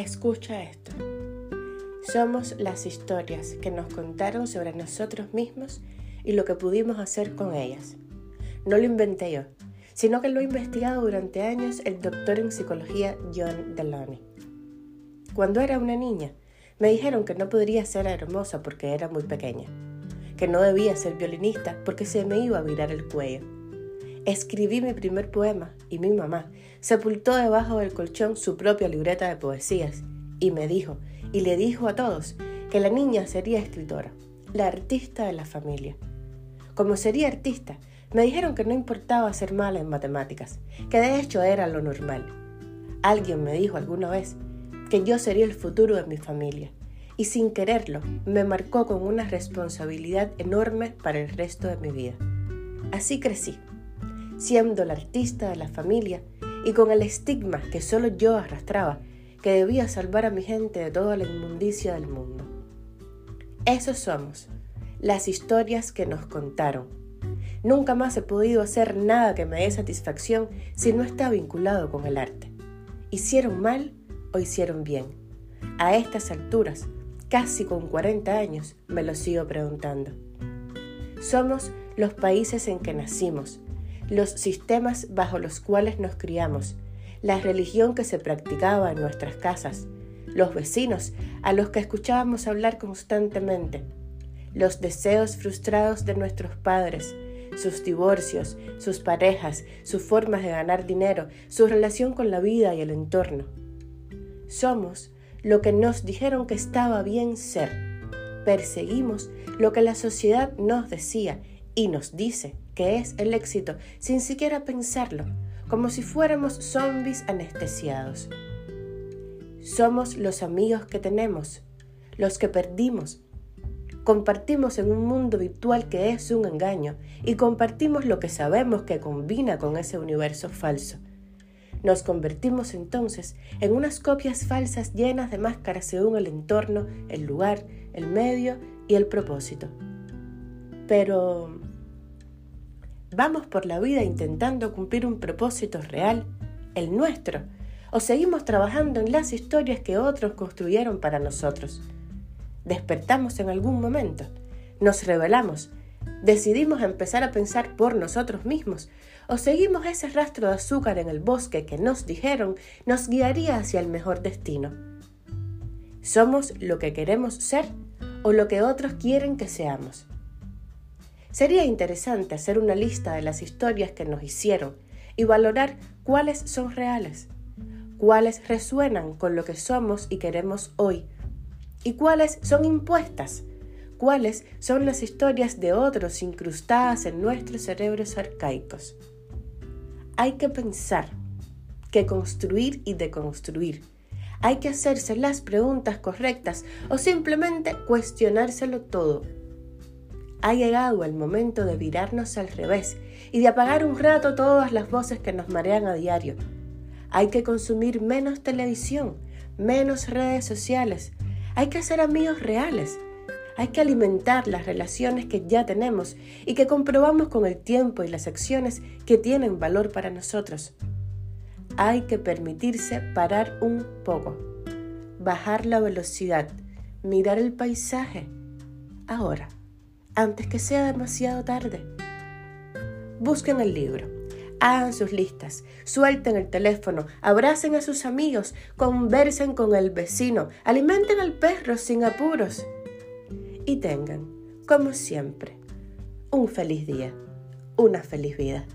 Escucha esto. Somos las historias que nos contaron sobre nosotros mismos y lo que pudimos hacer con ellas. No lo inventé yo, sino que lo ha investigado durante años el doctor en psicología John Deloney. Cuando era una niña, me dijeron que no podría ser hermosa porque era muy pequeña, que no debía ser violinista porque se me iba a virar el cuello. Escribí mi primer poema y mi mamá sepultó debajo del colchón su propia libreta de poesías y me dijo, y le dijo a todos, que la niña sería escritora, la artista de la familia. Como sería artista, me dijeron que no importaba ser mala en matemáticas, que de hecho era lo normal. Alguien me dijo alguna vez que yo sería el futuro de mi familia, y sin quererlo me marcó con una responsabilidad enorme para el resto de mi vida. Así crecí, siendo la artista de la familia y con el estigma que solo yo arrastraba, que debía salvar a mi gente de toda la inmundicia del mundo. Esos somos, las historias que nos contaron Nunca más he podido hacer nada que me dé satisfacción si no está vinculado con el arte. ¿Hicieron mal o hicieron bien? A estas alturas, casi con 40 años, me lo sigo preguntando. Somos los países en que nacimos, los sistemas bajo los cuales nos criamos, la religión que se practicaba en nuestras casas, los vecinos a los que escuchábamos hablar constantemente, los deseos frustrados de nuestros padres, sus divorcios, sus parejas, sus formas de ganar dinero, su relación con la vida y el entorno. Somos lo que nos dijeron que estaba bien ser. Perseguimos lo que la sociedad nos decía y nos dice que es el éxito sin siquiera pensarlo, como si fuéramos zombies anestesiados. Somos los amigos que tenemos, los que perdimos, Compartimos en un mundo virtual que es un engaño y compartimos lo que sabemos que combina con ese universo falso. Nos convertimos entonces en unas copias falsas llenas de máscaras según el entorno, el lugar, el medio y el propósito. Pero vamos por la vida intentando cumplir un propósito real, el nuestro, o seguimos trabajando en las historias que otros construyeron para nosotros despertamos en algún momento, nos revelamos, decidimos empezar a pensar por nosotros mismos o seguimos ese rastro de azúcar en el bosque que nos dijeron nos guiaría hacia el mejor destino. ¿Somos lo que queremos ser o lo que otros quieren que seamos? Sería interesante hacer una lista de las historias que nos hicieron y valorar cuáles son reales, cuáles resuenan con lo que somos y queremos hoy y cuáles son impuestas, cuáles son las historias de otros incrustadas en nuestros cerebros arcaicos. Hay que pensar, que construir y deconstruir. Hay que hacerse las preguntas correctas o simplemente cuestionárselo todo. Ha llegado el momento de virarnos al revés y de apagar un rato todas las voces que nos marean a diario. Hay que consumir menos televisión, menos redes sociales, hay que hacer amigos reales. Hay que alimentar las relaciones que ya tenemos y que comprobamos con el tiempo y las acciones que tienen valor para nosotros. Hay que permitirse parar un poco, bajar la velocidad, mirar el paisaje. Ahora, antes que sea demasiado tarde. Busquen el libro hagan sus listas, suelten el teléfono, abracen a sus amigos, conversen con el vecino, alimenten al perro sin apuros y tengan, como siempre, un feliz día, una feliz vida.